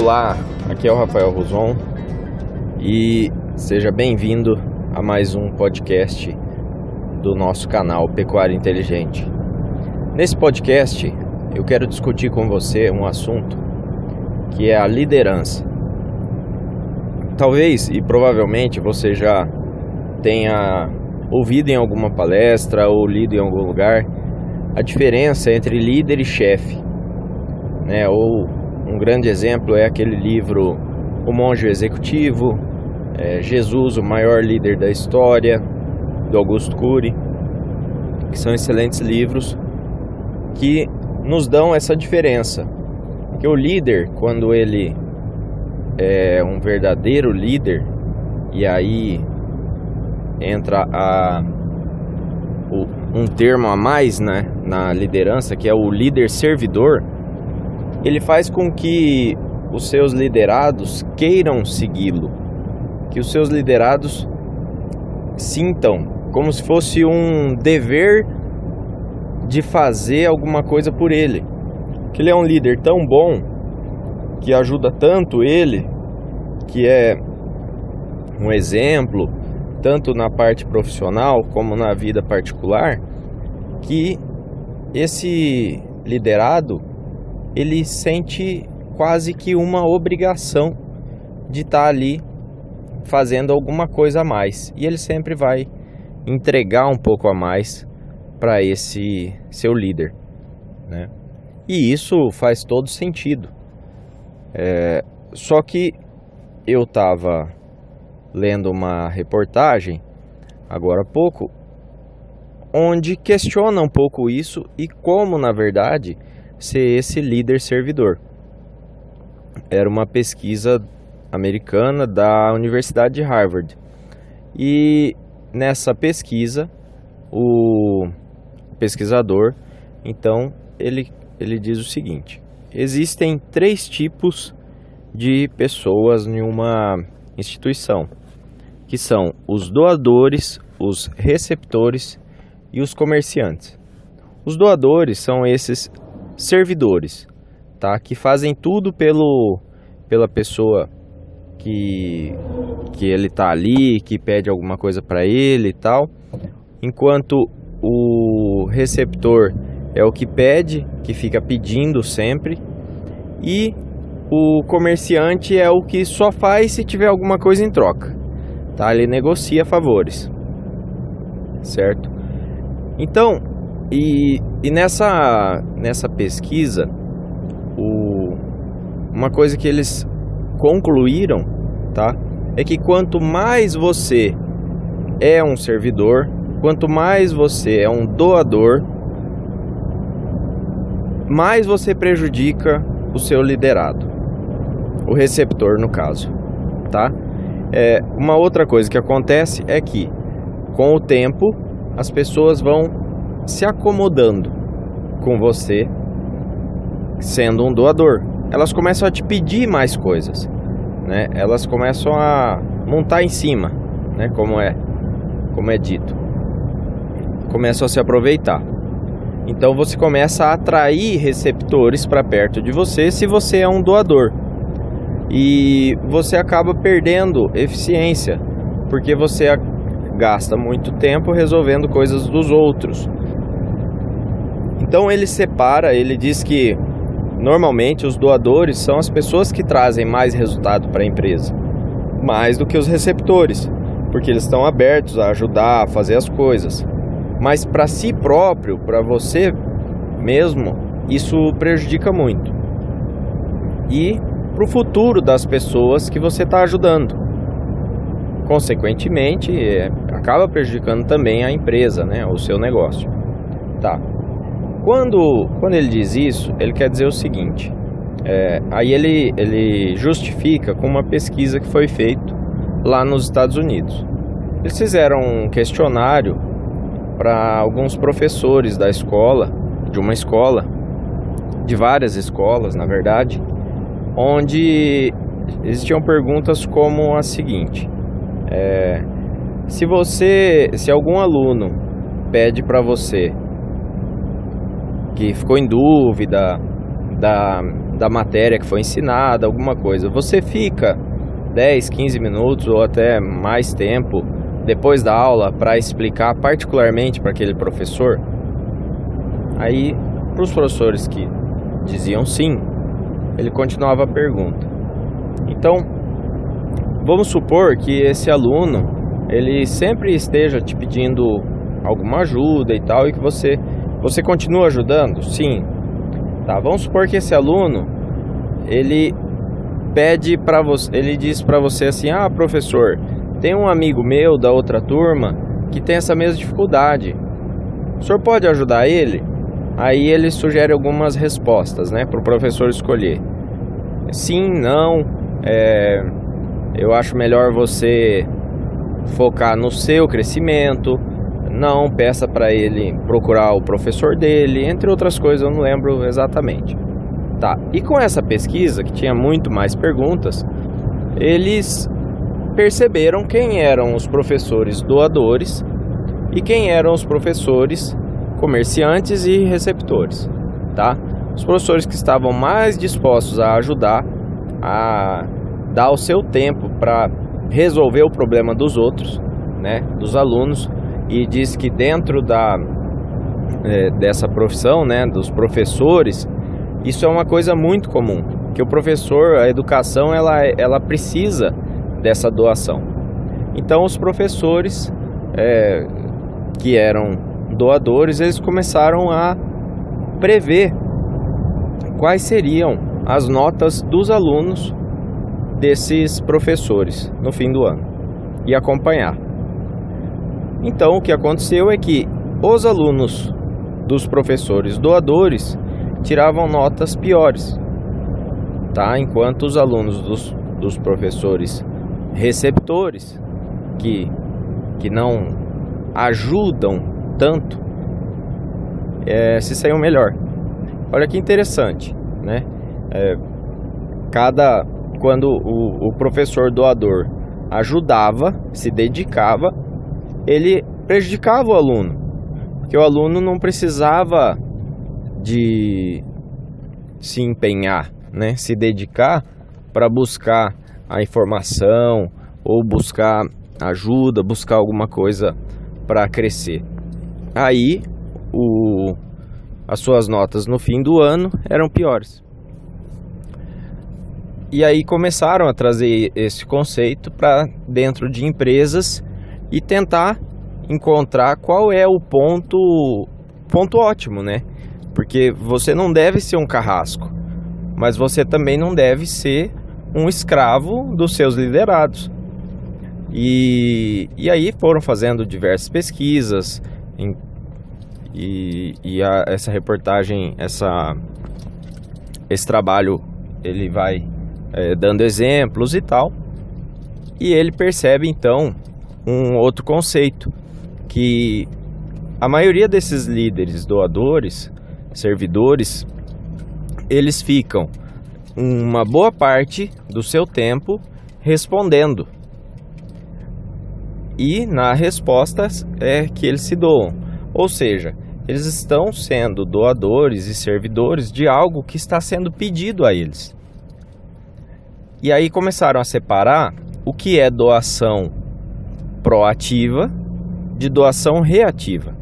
Olá, aqui é o Rafael Roson e seja bem-vindo a mais um podcast do nosso canal Pecuária Inteligente. Nesse podcast eu quero discutir com você um assunto que é a liderança. Talvez e provavelmente você já tenha ouvido em alguma palestra ou lido em algum lugar a diferença entre líder e chefe, né? Ou um grande exemplo é aquele livro O Monge Executivo, é, Jesus, o maior líder da história, do Augusto Cury, que são excelentes livros que nos dão essa diferença. Que o líder, quando ele é um verdadeiro líder, e aí entra a, o, um termo a mais né, na liderança, que é o líder servidor, ele faz com que os seus liderados queiram segui-lo, que os seus liderados sintam como se fosse um dever de fazer alguma coisa por ele. Que ele é um líder tão bom, que ajuda tanto ele, que é um exemplo, tanto na parte profissional como na vida particular, que esse liderado ele sente quase que uma obrigação de estar tá ali fazendo alguma coisa a mais. E ele sempre vai entregar um pouco a mais para esse seu líder, né? E isso faz todo sentido. É, só que eu estava lendo uma reportagem agora há pouco onde questiona um pouco isso e como, na verdade, ser esse líder servidor. Era uma pesquisa americana da Universidade de Harvard. E nessa pesquisa, o pesquisador, então, ele, ele diz o seguinte: existem três tipos de pessoas em uma instituição, que são os doadores, os receptores e os comerciantes. Os doadores são esses servidores, tá? Que fazem tudo pelo pela pessoa que que ele tá ali, que pede alguma coisa para ele e tal. Enquanto o receptor é o que pede, que fica pedindo sempre. E o comerciante é o que só faz se tiver alguma coisa em troca. Tá? Ele negocia favores. Certo? Então, e, e nessa, nessa pesquisa, o, uma coisa que eles concluíram, tá? É que quanto mais você é um servidor, quanto mais você é um doador, mais você prejudica o seu liderado, o receptor no caso, tá? É, uma outra coisa que acontece é que com o tempo as pessoas vão se acomodando com você sendo um doador. Elas começam a te pedir mais coisas, né? Elas começam a montar em cima, né? Como é, como é dito. Começam a se aproveitar. Então você começa a atrair receptores para perto de você se você é um doador. E você acaba perdendo eficiência, porque você gasta muito tempo resolvendo coisas dos outros. Então ele separa, ele diz que normalmente os doadores são as pessoas que trazem mais resultado para a empresa, mais do que os receptores, porque eles estão abertos a ajudar, a fazer as coisas. Mas para si próprio, para você mesmo, isso prejudica muito. E para o futuro das pessoas que você está ajudando. Consequentemente, é, acaba prejudicando também a empresa, né, o seu negócio. Tá. Quando, quando ele diz isso, ele quer dizer o seguinte: é, aí ele, ele justifica com uma pesquisa que foi feita lá nos Estados Unidos. Eles fizeram um questionário para alguns professores da escola, de uma escola, de várias escolas, na verdade, onde existiam perguntas como a seguinte: é, se você, se algum aluno pede para você que ficou em dúvida da, da matéria que foi ensinada, alguma coisa. Você fica 10, 15 minutos ou até mais tempo depois da aula para explicar particularmente para aquele professor. Aí, para os professores que diziam sim, ele continuava a pergunta. Então, vamos supor que esse aluno ele sempre esteja te pedindo alguma ajuda e tal e que você você continua ajudando? Sim. Tá, vamos supor que esse aluno ele pede para você, ele diz para você assim: "Ah, professor, tem um amigo meu da outra turma que tem essa mesma dificuldade. O senhor pode ajudar ele?" Aí ele sugere algumas respostas, né, para o professor escolher. Sim, não, é, eu acho melhor você focar no seu crescimento. Não, peça para ele procurar o professor dele, entre outras coisas, eu não lembro exatamente. Tá. E com essa pesquisa, que tinha muito mais perguntas, eles perceberam quem eram os professores doadores e quem eram os professores comerciantes e receptores, tá? Os professores que estavam mais dispostos a ajudar, a dar o seu tempo para resolver o problema dos outros, né, dos alunos, e diz que dentro da é, dessa profissão, né, dos professores, isso é uma coisa muito comum, que o professor, a educação, ela, ela precisa dessa doação. Então, os professores é, que eram doadores, eles começaram a prever quais seriam as notas dos alunos desses professores no fim do ano e acompanhar. Então, o que aconteceu é que os alunos dos professores doadores tiravam notas piores, tá? Enquanto os alunos dos, dos professores receptores, que, que não ajudam tanto, é, se saiu melhor. Olha que interessante, né? É, cada quando o, o professor doador ajudava, se dedicava, ele prejudicava o aluno, porque o aluno não precisava de se empenhar, né? Se dedicar para buscar a informação ou buscar ajuda, buscar alguma coisa para crescer. Aí o, as suas notas no fim do ano eram piores. E aí começaram a trazer esse conceito para dentro de empresas e tentar encontrar qual é o ponto ponto ótimo, né? Porque você não deve ser um carrasco, mas você também não deve ser um escravo dos seus liderados. E, e aí foram fazendo diversas pesquisas, em, e, e a, essa reportagem, essa, esse trabalho, ele vai é, dando exemplos e tal. E ele percebe então um outro conceito que a maioria desses líderes doadores, servidores, eles ficam uma boa parte do seu tempo respondendo. E na resposta é que eles se doam. Ou seja, eles estão sendo doadores e servidores de algo que está sendo pedido a eles. E aí começaram a separar o que é doação proativa de doação reativa.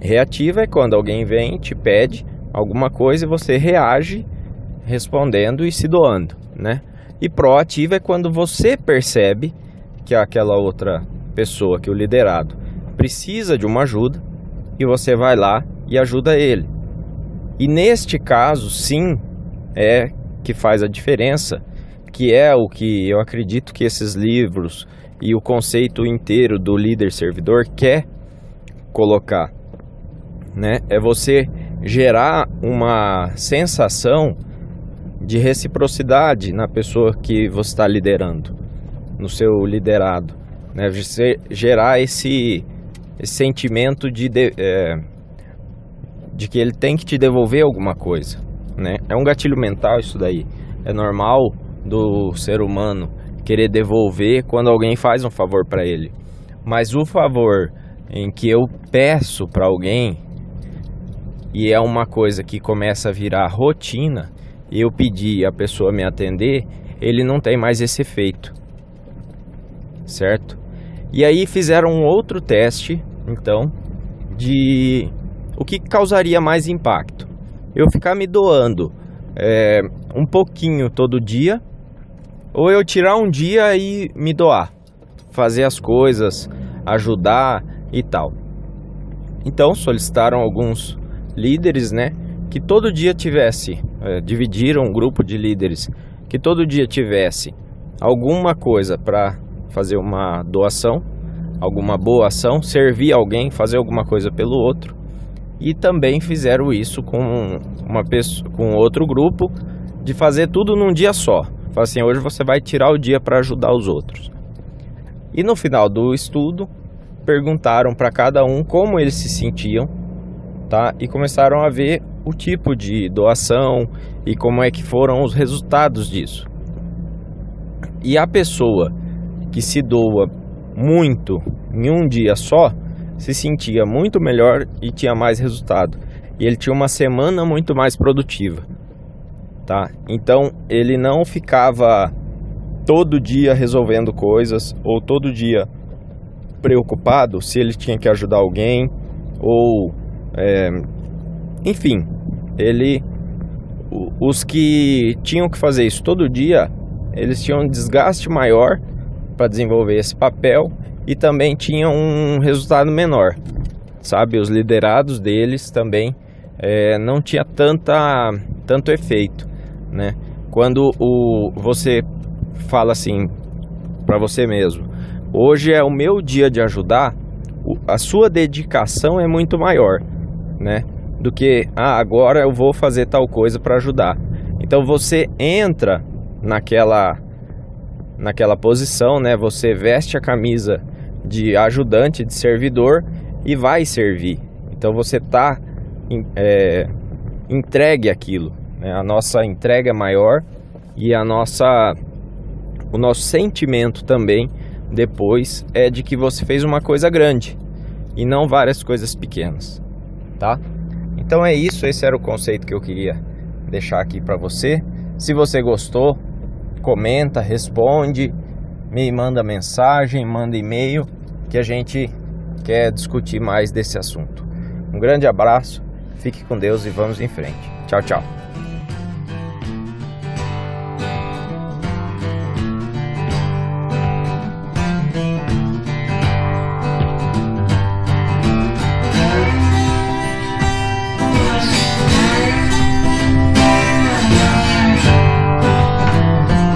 Reativa é quando alguém vem, te pede alguma coisa e você reage respondendo e se doando, né? E proativa é quando você percebe que aquela outra pessoa, que o liderado, precisa de uma ajuda e você vai lá e ajuda ele. E neste caso, sim, é que faz a diferença, que é o que eu acredito que esses livros e o conceito inteiro do líder servidor quer colocar, né? É você gerar uma sensação de reciprocidade na pessoa que você está liderando, no seu liderado, né? Você gerar esse esse sentimento de, de, é, de que ele tem que te devolver alguma coisa, né? É um gatilho mental isso daí. É normal do ser humano querer devolver quando alguém faz um favor para ele. Mas o favor em que eu peço para alguém e é uma coisa que começa a virar rotina, e eu pedir a pessoa me atender, ele não tem mais esse efeito. Certo? E aí fizeram um outro teste, então, de o que causaria mais impacto. Eu ficar me doando é, um pouquinho todo dia, ou eu tirar um dia e me doar, fazer as coisas, ajudar e tal. Então solicitaram alguns líderes, né, que todo dia tivesse, é, dividiram um grupo de líderes que todo dia tivesse alguma coisa para fazer uma doação, alguma boa ação, servir alguém, fazer alguma coisa pelo outro. E também fizeram isso com uma pessoa, com outro grupo de fazer tudo num dia só. Fala assim, hoje você vai tirar o dia para ajudar os outros. E no final do estudo, perguntaram para cada um como eles se sentiam, tá? E começaram a ver o tipo de doação e como é que foram os resultados disso. E a pessoa que se doa muito em um dia só se sentia muito melhor e tinha mais resultado. E ele tinha uma semana muito mais produtiva. Tá? Então ele não ficava todo dia resolvendo coisas ou todo dia preocupado se ele tinha que ajudar alguém ou é, enfim ele os que tinham que fazer isso todo dia, eles tinham um desgaste maior para desenvolver esse papel e também tinham um resultado menor, sabe? Os liderados deles também é, não tinha tanta tanto efeito, né? Quando o você fala assim para você mesmo, hoje é o meu dia de ajudar, a sua dedicação é muito maior, né? do que ah, agora eu vou fazer tal coisa para ajudar. Então você entra naquela naquela posição, né? Você veste a camisa de ajudante, de servidor e vai servir. Então você está é, entregue aquilo. Né? A nossa entrega é maior e a nossa o nosso sentimento também depois é de que você fez uma coisa grande e não várias coisas pequenas, tá? Então é isso, esse era o conceito que eu queria deixar aqui para você. Se você gostou, comenta, responde, me manda mensagem, manda e-mail que a gente quer discutir mais desse assunto. Um grande abraço, fique com Deus e vamos em frente. Tchau, tchau.